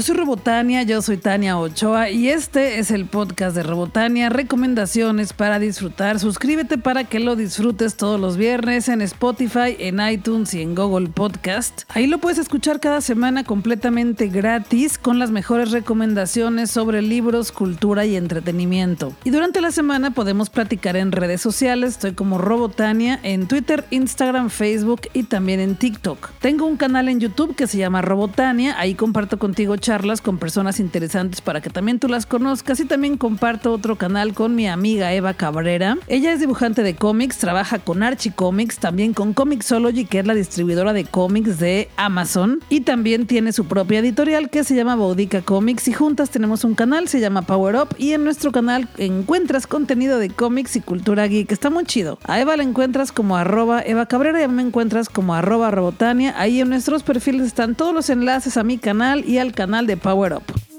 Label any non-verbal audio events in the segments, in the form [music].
Yo soy Robotania, yo soy Tania Ochoa y este es el podcast de Robotania, recomendaciones para disfrutar. Suscríbete para que lo disfrutes todos los viernes en Spotify, en iTunes y en Google Podcast. Ahí lo puedes escuchar cada semana completamente gratis con las mejores recomendaciones sobre libros, cultura y entretenimiento. Y durante la semana podemos platicar en redes sociales, estoy como Robotania en Twitter, Instagram, Facebook y también en TikTok. Tengo un canal en YouTube que se llama Robotania, ahí comparto contigo charlas con personas interesantes para que también tú las conozcas y también comparto otro canal con mi amiga Eva Cabrera. Ella es dibujante de cómics, trabaja con Archie Comics, también con Comixology, que es la distribuidora de cómics de Amazon, y también tiene su propia editorial que se llama Boudica Comics y juntas tenemos un canal, se llama Power Up y en nuestro canal encuentras contenido de cómics y cultura geek, está muy chido. A Eva la encuentras como arroba Eva Cabrera y a mí me encuentras como arroba Robotania. Ahí en nuestros perfiles están todos los enlaces a mi canal y al canal de Power Up.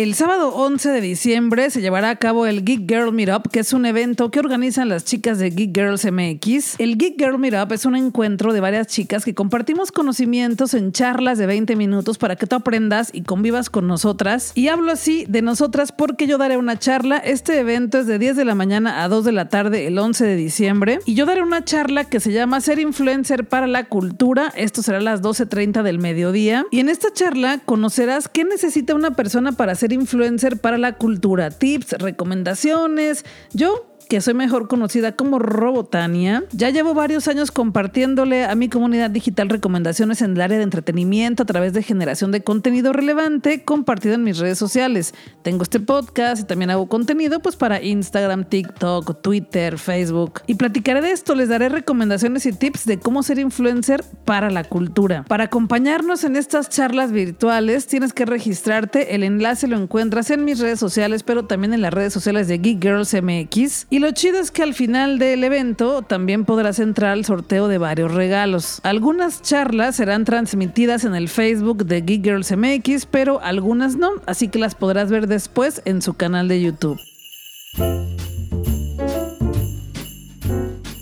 El sábado 11 de diciembre se llevará a cabo el Geek Girl Meetup, que es un evento que organizan las chicas de Geek Girls MX. El Geek Girl Meetup es un encuentro de varias chicas que compartimos conocimientos en charlas de 20 minutos para que tú aprendas y convivas con nosotras. Y hablo así de nosotras porque yo daré una charla. Este evento es de 10 de la mañana a 2 de la tarde el 11 de diciembre. Y yo daré una charla que se llama Ser Influencer para la Cultura. Esto será a las 12.30 del mediodía. Y en esta charla conocerás qué necesita una persona para ser influencer para la cultura. Tips, recomendaciones. Yo que soy mejor conocida como Robotania. Ya llevo varios años compartiéndole a mi comunidad digital recomendaciones en el área de entretenimiento a través de generación de contenido relevante compartido en mis redes sociales. Tengo este podcast y también hago contenido pues para Instagram, TikTok, Twitter, Facebook. Y platicaré de esto, les daré recomendaciones y tips de cómo ser influencer para la cultura. Para acompañarnos en estas charlas virtuales tienes que registrarte, el enlace lo encuentras en mis redes sociales, pero también en las redes sociales de Geek Girls MX. Y lo chido es que al final del evento también podrás entrar al sorteo de varios regalos. Algunas charlas serán transmitidas en el Facebook de Geek Girls MX, pero algunas no, así que las podrás ver después en su canal de YouTube.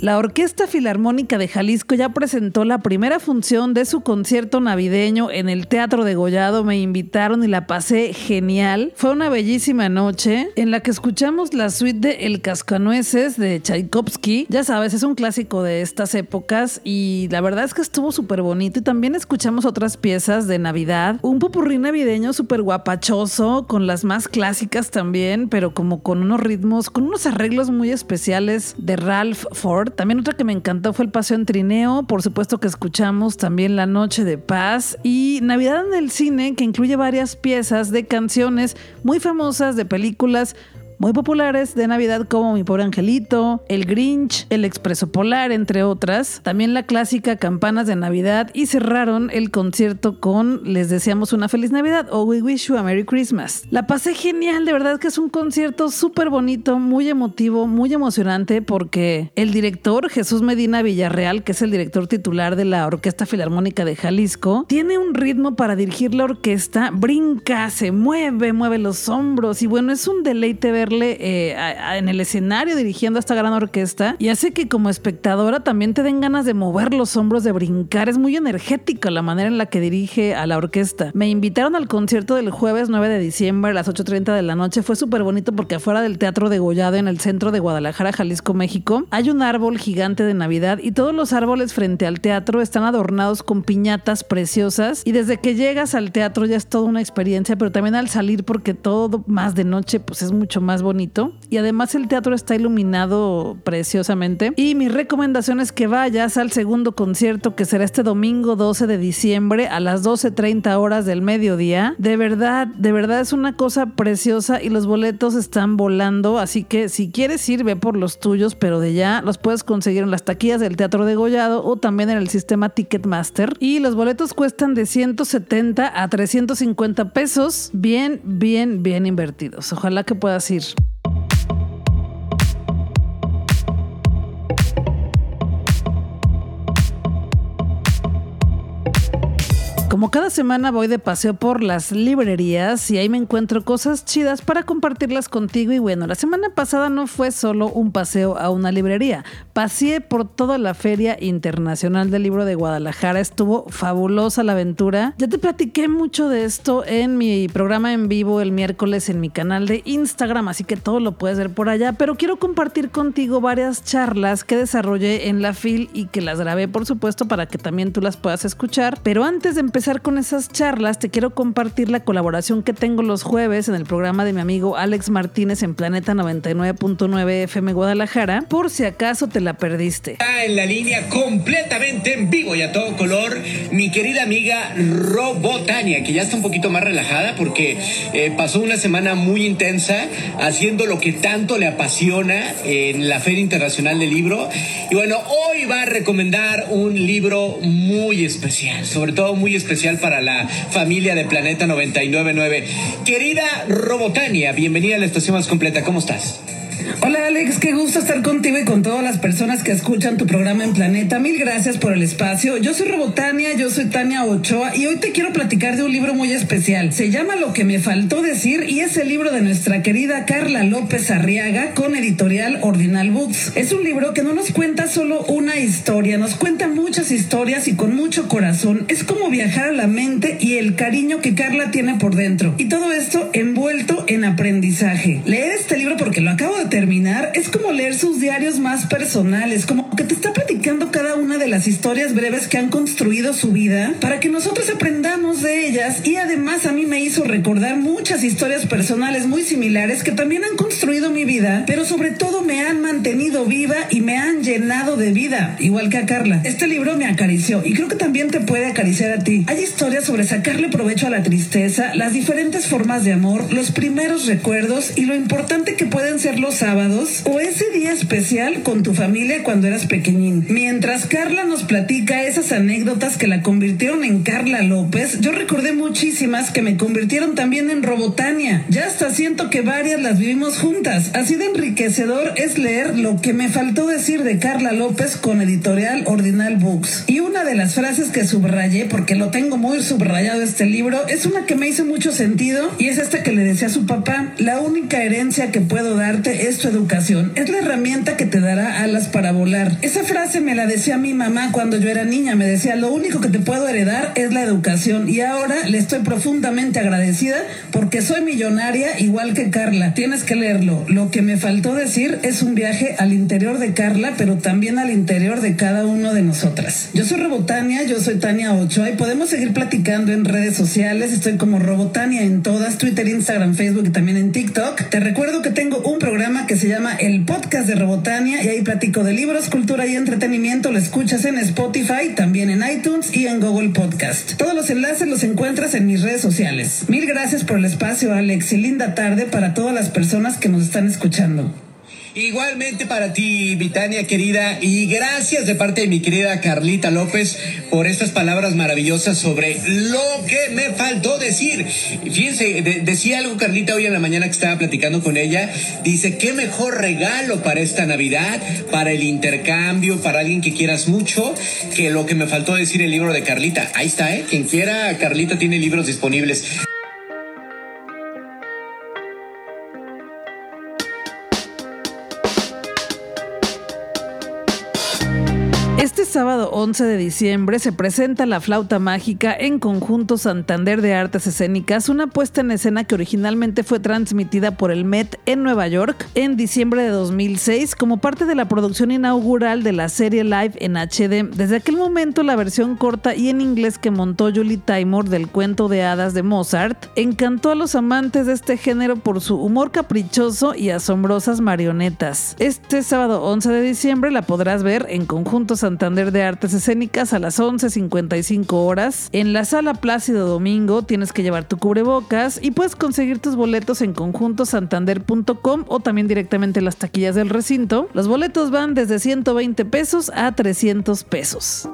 La Orquesta Filarmónica de Jalisco ya presentó la primera función de su concierto navideño en el Teatro de Gollado. Me invitaron y la pasé genial. Fue una bellísima noche en la que escuchamos la suite de El Cascanueces de Tchaikovsky. Ya sabes, es un clásico de estas épocas y la verdad es que estuvo súper bonito. Y también escuchamos otras piezas de Navidad. Un popurrí navideño súper guapachoso, con las más clásicas también, pero como con unos ritmos, con unos arreglos muy especiales de Ralph Ford. También otra que me encantó fue el Paseo en Trineo, por supuesto que escuchamos también La Noche de Paz y Navidad en el Cine, que incluye varias piezas de canciones muy famosas de películas muy populares de Navidad como Mi Pobre Angelito, El Grinch, El Expreso Polar, entre otras. También la clásica Campanas de Navidad y cerraron el concierto con Les deseamos una feliz Navidad o We Wish You a Merry Christmas. La pasé genial, de verdad que es un concierto súper bonito, muy emotivo, muy emocionante porque el director Jesús Medina Villarreal, que es el director titular de la Orquesta Filarmónica de Jalisco, tiene un ritmo para dirigir la orquesta, brinca, se mueve, mueve los hombros y bueno, es un deleite ver eh, en el escenario dirigiendo a esta gran orquesta y hace que como espectadora también te den ganas de mover los hombros, de brincar. Es muy energética la manera en la que dirige a la orquesta. Me invitaron al concierto del jueves 9 de diciembre a las 8.30 de la noche. Fue súper bonito porque afuera del Teatro de Gollado en el centro de Guadalajara, Jalisco, México, hay un árbol gigante de Navidad y todos los árboles frente al teatro están adornados con piñatas preciosas y desde que llegas al teatro ya es toda una experiencia, pero también al salir porque todo más de noche pues es mucho más bonito. Y además el teatro está iluminado preciosamente. Y mi recomendación es que vayas al segundo concierto que será este domingo 12 de diciembre a las 12.30 horas del mediodía. De verdad, de verdad es una cosa preciosa y los boletos están volando. Así que si quieres ir, ve por los tuyos, pero de ya los puedes conseguir en las taquillas del Teatro de Gollado o también en el sistema Ticketmaster. Y los boletos cuestan de 170 a 350 pesos. Bien, bien, bien invertidos. Ojalá que puedas ir. Como cada semana voy de paseo por las librerías y ahí me encuentro cosas chidas para compartirlas contigo. Y bueno, la semana pasada no fue solo un paseo a una librería, paseé por toda la Feria Internacional del Libro de Guadalajara, estuvo fabulosa la aventura. Ya te platiqué mucho de esto en mi programa en vivo el miércoles en mi canal de Instagram, así que todo lo puedes ver por allá, pero quiero compartir contigo varias charlas que desarrollé en la FIL y que las grabé por supuesto para que también tú las puedas escuchar, pero antes de empezar empezar con esas charlas, te quiero compartir la colaboración que tengo los jueves en el programa de mi amigo Alex Martínez en Planeta 99.9 FM Guadalajara, por si acaso te la perdiste. Está en la línea completamente en vivo y a todo color, mi querida amiga Robotania, que ya está un poquito más relajada porque eh, pasó una semana muy intensa haciendo lo que tanto le apasiona en la Feria Internacional del Libro. Y bueno, hoy va a recomendar un libro muy especial, sobre todo muy especial especial para la familia de Planeta 999. Querida Robotania, bienvenida a la estación más completa. ¿Cómo estás? Hola Alex, qué gusto estar contigo y con todas las personas que escuchan tu programa en Planeta. Mil gracias por el espacio. Yo soy Robotania, yo soy Tania Ochoa y hoy te quiero platicar de un libro muy especial. Se llama Lo que me faltó decir y es el libro de nuestra querida Carla López Arriaga con editorial Ordinal Books. Es un libro que no nos cuenta solo una historia, nos cuenta muchas historias y con mucho corazón. Es como viajar a la mente y el cariño que Carla tiene por dentro. Y todo esto envuelto en aprendizaje. Leer este libro porque lo acabo de terminar es como leer sus diarios más personales, como que te está platicando cada una de las historias breves que han construido su vida para que nosotros aprendamos de ellas y además a mí me hizo recordar muchas historias personales muy similares que también han construido mi vida, pero sobre todo me han mantenido viva y me han llenado de vida, igual que a Carla. Este libro me acarició y creo que también te puede acariciar a ti. Hay historias sobre sacarle provecho a la tristeza, las diferentes formas de amor, los primeros recuerdos y lo importante que pueden ser los sábados o ese día especial con tu familia cuando eras pequeñín. Mientras Carla nos platica esas anécdotas que la convirtieron en Carla López, yo recordé muchísimas que me convirtieron también en Robotania. Ya hasta siento que varias las vivimos juntas. Así de enriquecedor es leer lo que me faltó decir de Carla López con editorial Ordinal Books. Y una de las frases que subrayé, porque lo tengo muy subrayado este libro, es una que me hizo mucho sentido y es esta que le decía a su papá, la única herencia que puedo darte es tu educación es la herramienta que te dará alas para volar. Esa frase me la decía mi mamá cuando yo era niña. Me decía, lo único que te puedo heredar es la educación. Y ahora le estoy profundamente agradecida porque soy millonaria igual que Carla. Tienes que leerlo. Lo que me faltó decir es un viaje al interior de Carla, pero también al interior de cada uno de nosotras. Yo soy Robotania, yo soy Tania Ochoa y podemos seguir platicando en redes sociales. Estoy como Robotania en todas, Twitter, Instagram, Facebook y también en TikTok. Te recuerdo que tengo un programa que se llama El Podcast de Robotania y ahí platico de libros, cultura y entretenimiento. Lo escuchas en Spotify, también en iTunes y en Google Podcast. Todos los enlaces los encuentras en mis redes sociales. Mil gracias por el espacio, Alex, y linda tarde para todas las personas que nos están escuchando. Igualmente para ti, Vitania querida, y gracias de parte de mi querida Carlita López por estas palabras maravillosas sobre lo que me faltó decir. Fíjense, decía algo Carlita hoy en la mañana que estaba platicando con ella, dice, qué mejor regalo para esta Navidad, para el intercambio, para alguien que quieras mucho, que lo que me faltó decir el libro de Carlita. Ahí está, ¿eh? Quien quiera, Carlita tiene libros disponibles. Sábado 11 de diciembre se presenta La Flauta Mágica en Conjunto Santander de Artes Escénicas, una puesta en escena que originalmente fue transmitida por el Met en Nueva York en diciembre de 2006 como parte de la producción inaugural de la serie live en HD. Desde aquel momento la versión corta y en inglés que montó Julie Taymor del cuento de hadas de Mozart encantó a los amantes de este género por su humor caprichoso y asombrosas marionetas. Este sábado 11 de diciembre la podrás ver en Conjunto Santander de Artes Escénicas a las 11.55 horas. En la sala Plácido Domingo tienes que llevar tu cubrebocas y puedes conseguir tus boletos en conjuntosantander.com o también directamente en las taquillas del recinto. Los boletos van desde 120 pesos a 300 pesos.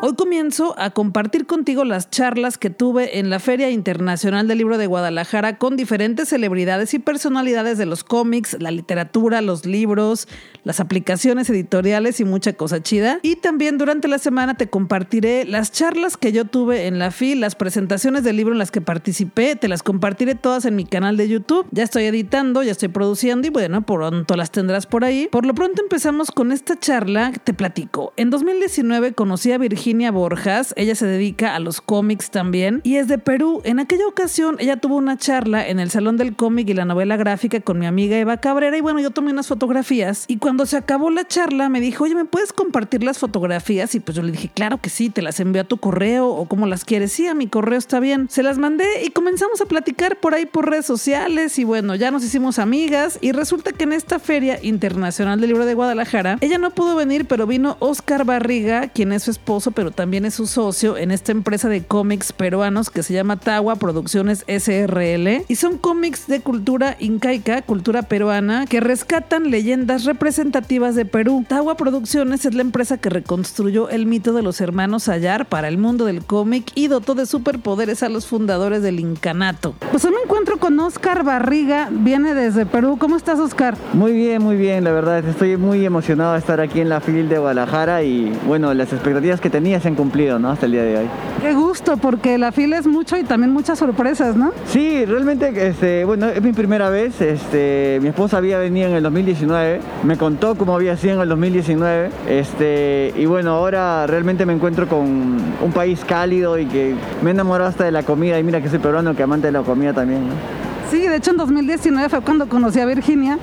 Hoy comienzo a compartir contigo las charlas que tuve en la Feria Internacional del Libro de Guadalajara con diferentes celebridades y personalidades de los cómics, la literatura, los libros, las aplicaciones editoriales y mucha cosa chida. Y también durante la semana te compartiré las charlas que yo tuve en la FIL, las presentaciones del libro en las que participé, te las compartiré todas en mi canal de YouTube. Ya estoy editando, ya estoy produciendo y bueno, pronto las tendrás por ahí. Por lo pronto empezamos con esta charla, te platico. En 2019 conocí a Virginia Borjas, ella se dedica a los cómics también y es de Perú. En aquella ocasión ella tuvo una charla en el Salón del Cómic y la novela gráfica con mi amiga Eva Cabrera y bueno, yo tomé unas fotografías y cuando se acabó la charla me dijo, oye, ¿me puedes compartir las fotografías? Y pues yo le dije, claro que sí, te las envío a tu correo o como las quieres. Sí, a mi correo está bien. Se las mandé y comenzamos a platicar por ahí por redes sociales y bueno, ya nos hicimos amigas y resulta que en esta Feria Internacional del Libro de Guadalajara, ella no pudo venir, pero vino Oscar Barriga, quien es su esposo, pero también es su socio en esta empresa de cómics peruanos que se llama Tawa Producciones SRL. Y son cómics de cultura incaica, cultura peruana, que rescatan leyendas representativas de Perú. Tawa Producciones es la empresa que reconstruyó el mito de los hermanos Ayar para el mundo del cómic y dotó de superpoderes a los fundadores del incanato. Pues hoy me encuentro con Oscar Barriga, viene desde Perú. ¿Cómo estás, Oscar? Muy bien, muy bien, la verdad. Estoy muy emocionado de estar aquí en la FIL de Guadalajara y bueno, las expectativas que tenía se han cumplido, ¿no? Hasta el día de hoy. Qué gusto, porque la fila es mucho y también muchas sorpresas, ¿no? Sí, realmente, este, bueno, es mi primera vez. Este, mi esposa había venido en el 2019, me contó cómo había sido en el 2019, este, y bueno, ahora realmente me encuentro con un país cálido y que me he enamorado hasta de la comida. Y mira que soy peruano, que amante de la comida también, ¿no? Sí, de hecho en 2019 fue cuando conocí a Virginia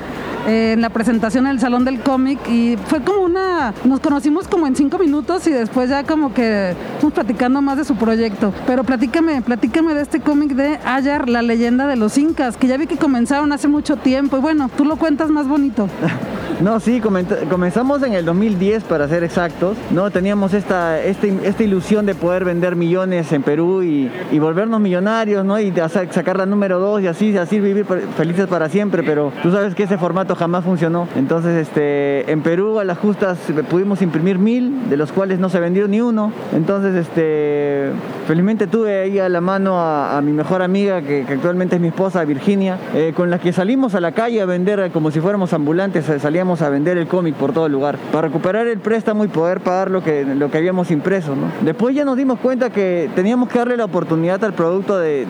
eh, en la presentación en el Salón del Cómic y fue como una, nos conocimos como en cinco minutos y después ya como que estamos platicando más de su proyecto. Pero platícame, platícame de este cómic de Ayar, la leyenda de los incas, que ya vi que comenzaron hace mucho tiempo y bueno, tú lo cuentas más bonito. [laughs] No, sí, comenzamos en el 2010 para ser exactos, ¿no? Teníamos esta, este, esta, ilusión de poder vender millones en Perú y, volvernos millonarios, ¿no? Y sacar la número dos y así, así vivir felices para siempre, pero tú sabes que ese formato jamás funcionó. Entonces, este, en Perú a las justas pudimos imprimir mil, de los cuales no se vendió ni uno. Entonces, este, felizmente tuve ahí a la mano a, mi mejor amiga, que, actualmente es mi esposa, Virginia, eh, con la que salimos a la calle a vender como si fuéramos ambulantes, salíamos a vender el cómic por todo el lugar para recuperar el préstamo y poder pagar lo que, lo que habíamos impreso. Después ya nos dimos cuenta que teníamos que darle la oportunidad al producto de,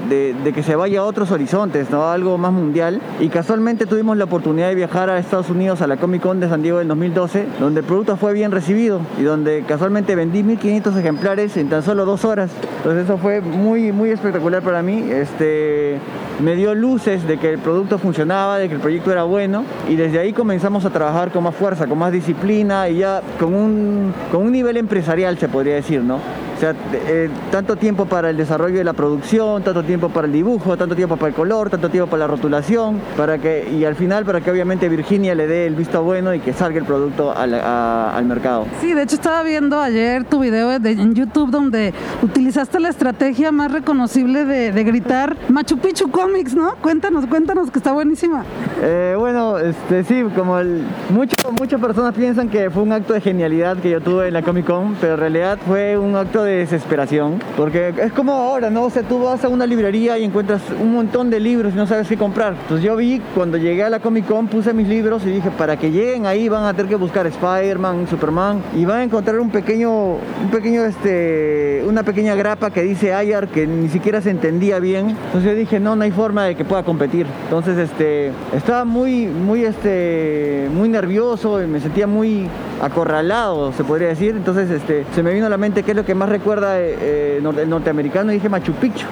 que se vaya a otros horizontes, ¿no? algo más mundial. Y casualmente tuvimos la oportunidad de viajar a Estados Unidos a la Comic Con de San Diego en 2012, donde el producto fue bien recibido y donde casualmente vendí 1500 ejemplares en tan solo dos horas. Entonces eso fue muy, muy espectacular para mí. Este, me dio luces de que el producto funcionaba, de que el proyecto era bueno y desde ahí comenzamos a trabajar trabajar con más fuerza, con más disciplina y ya con un, con un nivel empresarial, se podría decir, ¿no? O sea, eh, tanto tiempo para el desarrollo de la producción, tanto tiempo para el dibujo, tanto tiempo para el color, tanto tiempo para la rotulación, para que, y al final para que obviamente Virginia le dé el visto bueno y que salga el producto al, mercado. Sí, de hecho estaba viendo ayer tu video en YouTube donde utilizaste la estrategia más reconocible de, gritar Machu Picchu Comics, ¿no? Cuéntanos, cuéntanos que está buenísima. Eh, bueno, este, sí, como el, muchas personas piensan que fue un acto de genialidad que yo tuve en la Comic Con, pero en realidad fue un acto de desesperación, porque es como ahora, ¿no? O sea, tú vas a una librería y encuentras un montón de libros y no sabes qué comprar. Entonces yo vi, cuando llegué a la Comic Con, puse mis libros y dije, para que lleguen ahí van a tener que buscar Spider-Man, Superman, y van a encontrar un pequeño, un pequeño, este, una pequeña grapa que dice Ayar que ni siquiera se entendía bien. Entonces yo dije, no, no hay forma de que pueda competir. Entonces, este, estaba muy, muy, este, muy nervioso y me sentía muy acorralado, se podría decir. Entonces, este, se me vino a la mente qué es lo que más recuerda eh, el norteamericano y dije Machu Picchu.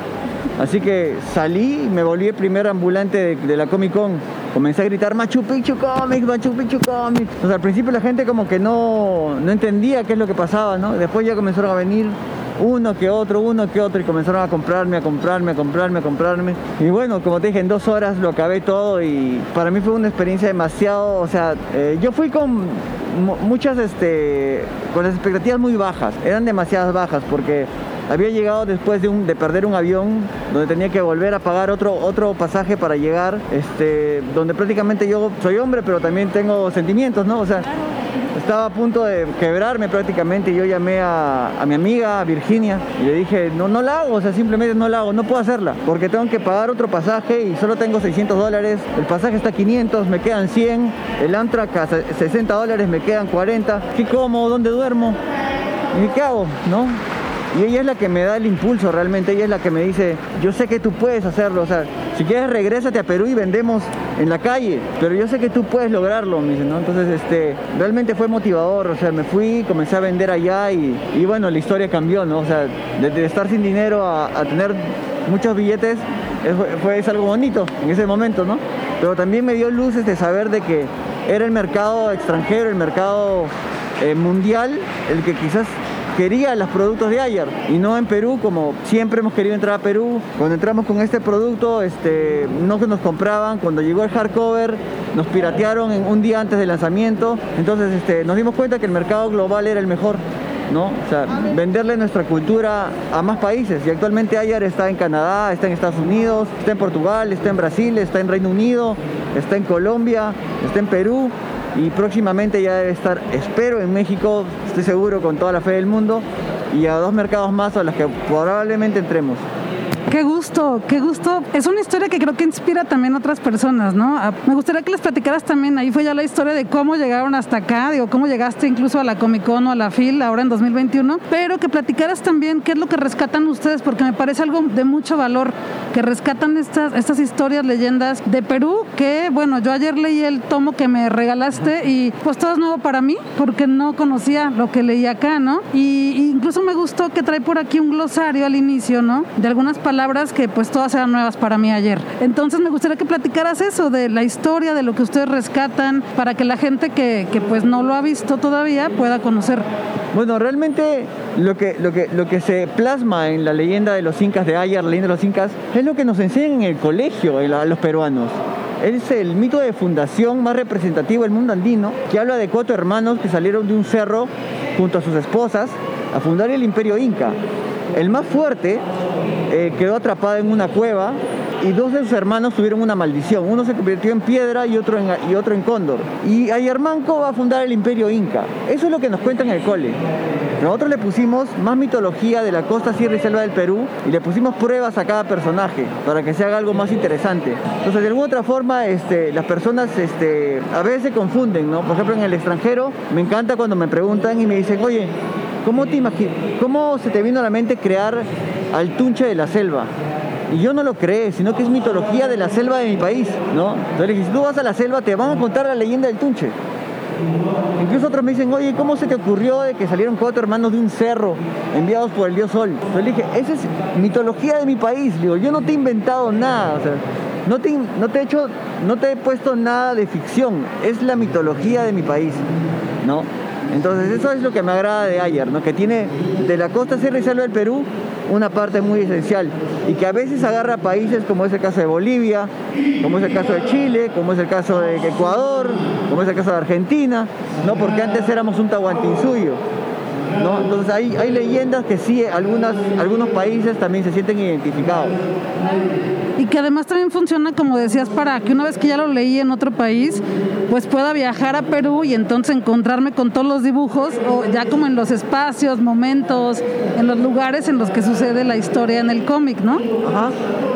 Así que salí me volví el primer ambulante de, la Comic Con. Comencé a gritar Machu Picchu Comics, Machu Picchu Comics. O sea, al principio la gente como que no, no entendía qué es lo que pasaba, ¿no? Después ya comenzaron a venir uno que otro, uno que otro y comenzaron a comprarme, a comprarme, a comprarme, a comprarme. Y bueno, como te dije, en dos horas lo acabé todo y para mí fue una experiencia demasiado, o sea, eh, yo fui con muchas, este, con las expectativas muy bajas, eran demasiadas bajas porque había llegado después de, un, de perder un avión donde tenía que volver a pagar otro, otro pasaje para llegar, este, donde prácticamente yo soy hombre, pero también tengo sentimientos, ¿no? O sea, estaba a punto de quebrarme prácticamente y yo llamé a, mi amiga Virginia y le dije, no, no la hago, o sea, simplemente no la hago, no puedo hacerla porque tengo que pagar otro pasaje y solo tengo 600 dólares, el pasaje está a 500, me quedan 100, el Amtrak a 60 dólares, me quedan 40, ¿qué como? ¿Dónde duermo? ¿Y qué hago? ¿No? Y ella es la que me da el impulso realmente, ella es la que me dice, yo sé que tú puedes hacerlo, o sea, si quieres regrésate a Perú y vendemos en la calle, pero yo sé que tú puedes lograrlo, me dice, ¿no? Entonces, este, realmente fue motivador, o sea, me fui, comencé a vender allá y, bueno, la historia cambió, ¿no? O sea, de, estar sin dinero a, tener muchos billetes, fue, es algo bonito en ese momento, ¿no? Pero también me dio luces de saber de que era el mercado extranjero, el mercado eh, mundial, el que quizás quería los productos de Ayer y no en Perú como siempre hemos querido entrar a Perú. Cuando entramos con este producto este, no nos compraban, cuando llegó el hardcover nos piratearon en un día antes del lanzamiento, entonces este, nos dimos cuenta que el mercado global era el mejor. ¿no? O sea, venderle nuestra cultura a más países. Y actualmente Ayer está en Canadá, está en Estados Unidos, está en Portugal, está en Brasil, está en Reino Unido, está en Colombia, está en Perú y próximamente ya debe estar, espero, en México, estoy seguro, con toda la fe del mundo, y a dos mercados más a los que probablemente entremos. Qué gusto, qué gusto. Es una historia que creo que inspira también a otras personas, ¿no? Me gustaría que les platicaras también, ahí fue ya la historia de cómo llegaron hasta acá, digo, cómo llegaste incluso a la Comic Con o a la FIL ahora en 2021, pero que platicaras también qué es lo que rescatan ustedes, porque me parece algo de mucho valor, que rescatan estas, estas historias, leyendas de Perú, que bueno, yo ayer leí el tomo que me regalaste y pues todo es nuevo para mí, porque no conocía lo que leí acá, ¿no? Y, incluso me gustó que trae por aquí un glosario al inicio, ¿no? De algunas palabras que pues todas eran nuevas para mí ayer. Entonces me gustaría que platicaras eso, de la historia, de lo que ustedes rescatan, para que la gente que, que pues no lo ha visto todavía pueda conocer. Bueno, realmente lo que, lo, que, lo que se plasma en la leyenda de los incas de Ayer, la leyenda de los incas, es lo que nos enseñan en el colegio a los peruanos. Es el mito de fundación más representativo del mundo andino, que habla de cuatro hermanos que salieron de un cerro junto a sus esposas a fundar el imperio inca. El más fuerte eh, quedó atrapado en una cueva y dos de sus hermanos tuvieron una maldición. Uno se convirtió en piedra y otro en, y otro en cóndor. Y Ayermanco va a fundar el imperio inca. Eso es lo que nos cuentan en el cole. Nosotros le pusimos más mitología de la costa, sierra y selva del Perú y le pusimos pruebas a cada personaje para que se haga algo más interesante. Entonces, de alguna otra forma, este, las personas este, a veces se confunden, ¿no? Por ejemplo, en el extranjero, me encanta cuando me preguntan y me dicen, oye, ¿cómo, te ¿cómo se te vino a la mente crear al tunche de la selva. Y yo no lo creé, sino que es mitología de la selva de mi país, ¿no? Entonces, si tú vas a la selva, te van a contar la leyenda del tunche. Incluso otros me dicen, oye, ¿cómo se te ocurrió de que salieron cuatro hermanos de un cerro enviados por el dios Sol? Yo le dije, esa es mitología de mi país, digo, yo no te he inventado nada, o sea, no te, no te he hecho, no te he puesto nada de ficción, es la mitología de mi país, ¿no? Entonces eso es lo que me agrada de Ayer, ¿no? Que tiene de la costa sierra y selva del Perú una parte muy esencial y que a veces agarra países como es el caso de Bolivia, como es el caso de Chile, como es el caso de Ecuador, como es el caso de Argentina, ¿no? Porque antes éramos un Tahuantinsuyo. ¿No? Entonces hay, hay leyendas que sí, algunas, algunos países también se sienten identificados y que además también funciona, como decías, para que una vez que ya lo leí en otro país, pues pueda viajar a Perú y entonces encontrarme con todos los dibujos, o ya como en los espacios, momentos, en los lugares en los que sucede la historia en el cómic, ¿no? Ajá,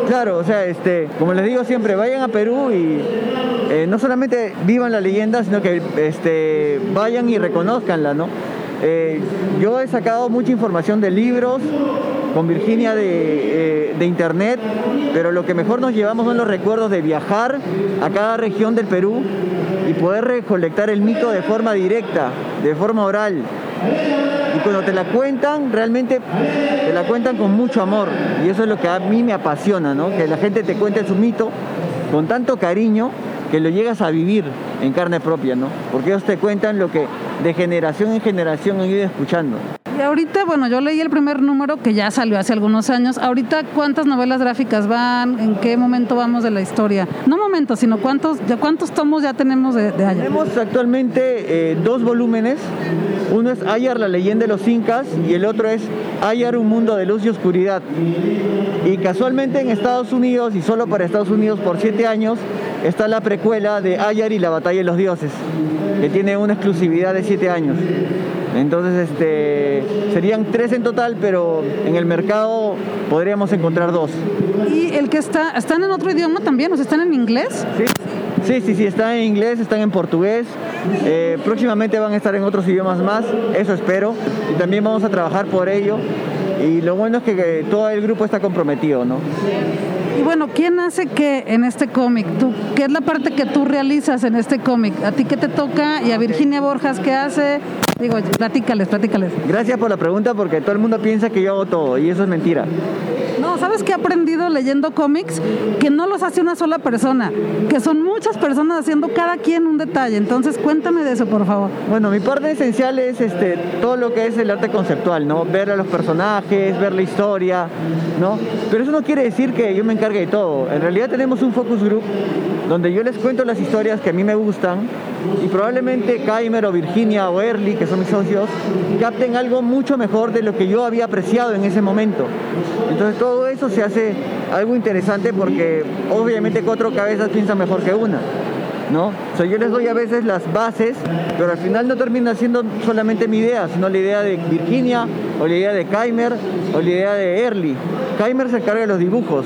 claro, o sea, este, como les digo siempre, vayan a Perú y eh, no solamente vivan la leyenda, sino que este, vayan y reconozcanla, ¿no? Eh, yo he sacado mucha información de libros, con Virginia de, eh, de, internet, pero lo que mejor nos llevamos son los recuerdos de viajar a cada región del Perú y poder recolectar el mito de forma directa, de forma oral. Y cuando te la cuentan, realmente te la cuentan con mucho amor. Y eso es lo que a mí me apasiona, ¿no? Que la gente te cuente su mito con tanto cariño que lo llegas a vivir en carne propia, ¿no? Porque ellos te cuentan lo que de generación en generación han ido escuchando. Ahorita, bueno, yo leí el primer número que ya salió hace algunos años. Ahorita, ¿cuántas novelas gráficas van? ¿En qué momento vamos de la historia? No momentos, sino cuántos, ya cuántos tomos ya tenemos de, de. Tenemos actualmente eh, dos volúmenes. Uno es Ayar, la leyenda de los incas, y el otro es Ayar, un mundo de luz y oscuridad. Y casualmente en Estados Unidos, y solo para Estados Unidos por siete años, está la precuela de Ayar y la batalla de los dioses, que tiene una exclusividad de 7 años. Entonces, este, serían tres en total, pero en el mercado podríamos encontrar dos. ¿Y el que está, están en otro idioma también? ¿O sea, están en inglés? Sí, sí, sí, sí, están en inglés, están en portugués. Eh, próximamente van a estar en otros idiomas más, eso espero. Y también vamos a trabajar por ello. Y lo bueno es que, que todo el grupo está comprometido, ¿no? Y bueno, ¿quién hace qué en este cómic? ¿Tú, ¿Qué es la parte que tú realizas en este cómic? ¿A ti qué te toca? ¿Y a Virginia Borjas qué hace? Digo, platícales, platícales. Gracias por la pregunta porque todo el mundo piensa que yo hago todo y eso es mentira. ¿Sabes qué he aprendido leyendo cómics? Que no los hace una sola persona, que son muchas personas haciendo cada quien un detalle. Entonces, cuéntame de eso, por favor. Bueno, mi parte esencial es este, todo lo que es el arte conceptual, ¿no? Ver a los personajes, ver la historia, ¿no? Pero eso no quiere decir que yo me encargue de todo. En realidad tenemos un focus group donde yo les cuento las historias que a mí me gustan y probablemente Kaimer o Virginia o Early, que son mis socios, capten algo mucho mejor de lo que yo había apreciado en ese momento. Entonces todo eso se hace algo interesante porque obviamente cuatro cabezas piensan mejor que una. ¿No? O sea, yo les doy a veces las bases, pero al final no termina siendo solamente mi idea, sino la idea de Virginia, o la idea de Kaimer, o la idea de Early. Kaimer se encarga de los dibujos,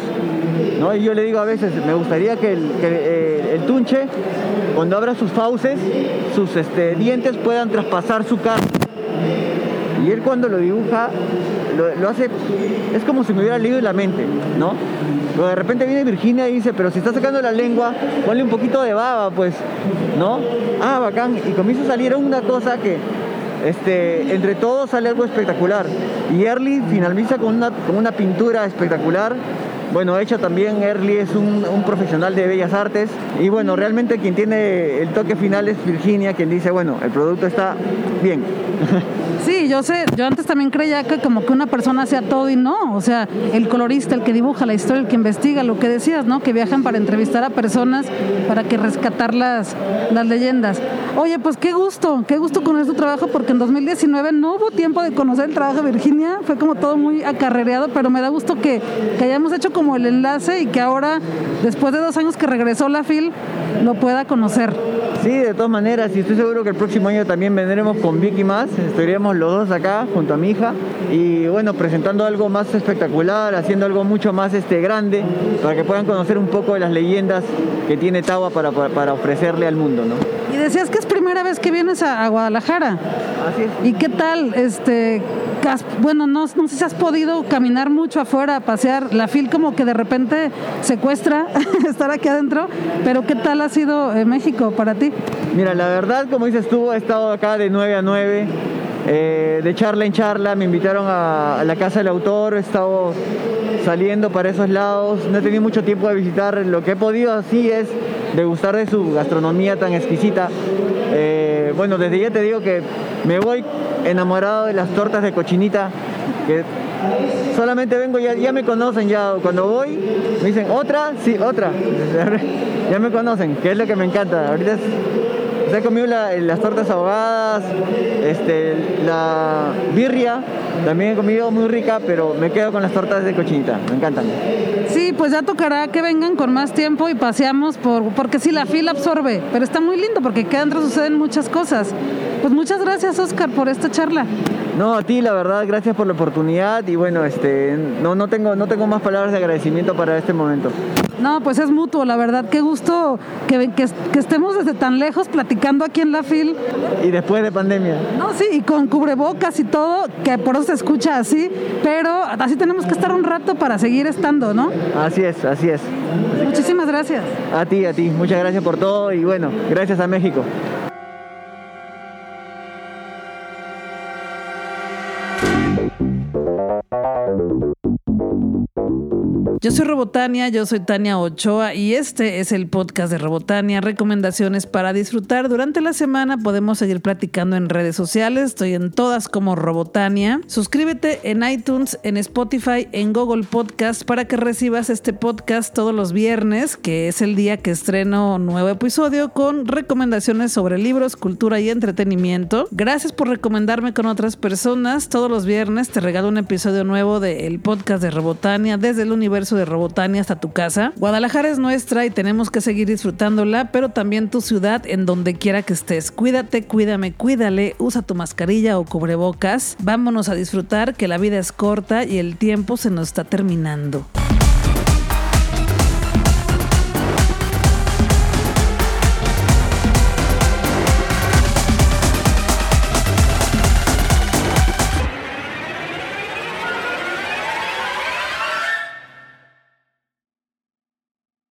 Y yo le digo a veces, me gustaría que el, eh, tunche, cuando abra sus fauces, sus este, dientes puedan traspasar su carne. Y él cuando lo dibuja, lo, hace, es como si me hubiera leído la mente, ¿no? De repente viene Virginia y dice, pero si está sacando la lengua, ponle un poquito de baba, pues, ¿no? Ah, bacán. Y comienza a salir una cosa que, este, entre todos sale algo espectacular. Y Early finaliza con una, con una pintura espectacular. Bueno, hecha también, Early es un, profesional de bellas artes. Y bueno, realmente quien tiene el toque final es Virginia, quien dice, bueno, el producto está bien. [laughs] Sí, yo sé, yo antes también creía que como que una persona hacía todo y no, o sea, el colorista, el que dibuja la historia, el que investiga, lo que decías, ¿no? Que viajan para entrevistar a personas para que rescatar las, las leyendas. Oye, pues qué gusto, qué gusto con tu trabajo, porque en 2019 no hubo tiempo de conocer el trabajo de Virginia, fue como todo muy acarrereado, pero me da gusto que, que hayamos hecho como el enlace y que ahora, después de dos años que regresó la FIL, lo pueda conocer. Sí, de todas maneras, y estoy seguro que el próximo año también vendremos con Vicky más, estaríamos los dos acá junto a mi hija y bueno, presentando algo más espectacular, haciendo algo mucho más este, grande para que puedan conocer un poco de las leyendas que tiene Tawa para, para, para ofrecerle al mundo, ¿no? Y decías que es primera vez que vienes a, a Guadalajara. Así es. ¿Y qué tal? Este, bueno, no, no, sé si has podido caminar mucho afuera, pasear. La FIL como que de repente secuestra [laughs] estar aquí adentro, pero ¿qué tal ha sido eh, México para ti? Mira, la verdad, como dices tú, he estado acá de 9 a 9. Eh, de charla en charla, me invitaron a, a, la casa del autor, he estado saliendo para esos lados, no he tenido mucho tiempo de visitar, lo que he podido así es degustar de su gastronomía tan exquisita. Eh, bueno, desde ya te digo que me voy enamorado de las tortas de cochinita, que solamente vengo, ya, ya me conocen, ya cuando voy me dicen, ¿otra? Sí, otra. [laughs] ya me conocen, que es lo que me encanta. Ahorita he comido la, las tortas ahogadas, este, la birria, también he comido muy rica, pero me quedo con las tortas de cochinita, me encantan. Sí, pues ya tocará que vengan con más tiempo y paseamos, por, porque sí, la fila absorbe, pero está muy lindo porque acá adentro suceden muchas cosas. Pues muchas gracias, Oscar, por esta charla. No, a ti, la verdad, gracias por la oportunidad y bueno, este, no, no, tengo, no tengo más palabras de agradecimiento para este momento. No, pues es mutuo, la verdad. Qué gusto que, que, que, estemos desde tan lejos platicando aquí en la FIL. Y después de pandemia. No, sí, y con cubrebocas y todo, que por eso se escucha así, pero así tenemos que estar un rato para seguir estando, ¿no? Así es, así es. Muchísimas gracias. A ti, a ti. Muchas gracias por todo y bueno, gracias a México. Yo soy Robotania, yo soy Tania Ochoa y este es el podcast de Robotania, recomendaciones para disfrutar. Durante la semana podemos seguir platicando en redes sociales, estoy en todas como Robotania. Suscríbete en iTunes, en Spotify, en Google Podcast para que recibas este podcast todos los viernes, que es el día que estreno un nuevo episodio con recomendaciones sobre libros, cultura y entretenimiento. Gracias por recomendarme con otras personas. Todos los viernes te regalo un episodio nuevo del podcast de Robotania desde el universo de Robotania hasta tu casa. Guadalajara es nuestra y tenemos que seguir disfrutándola, pero también tu ciudad en donde quiera que estés. Cuídate, cuídame, cuídale, usa tu mascarilla o cubrebocas. Vámonos a disfrutar que la vida es corta y el tiempo se nos está terminando.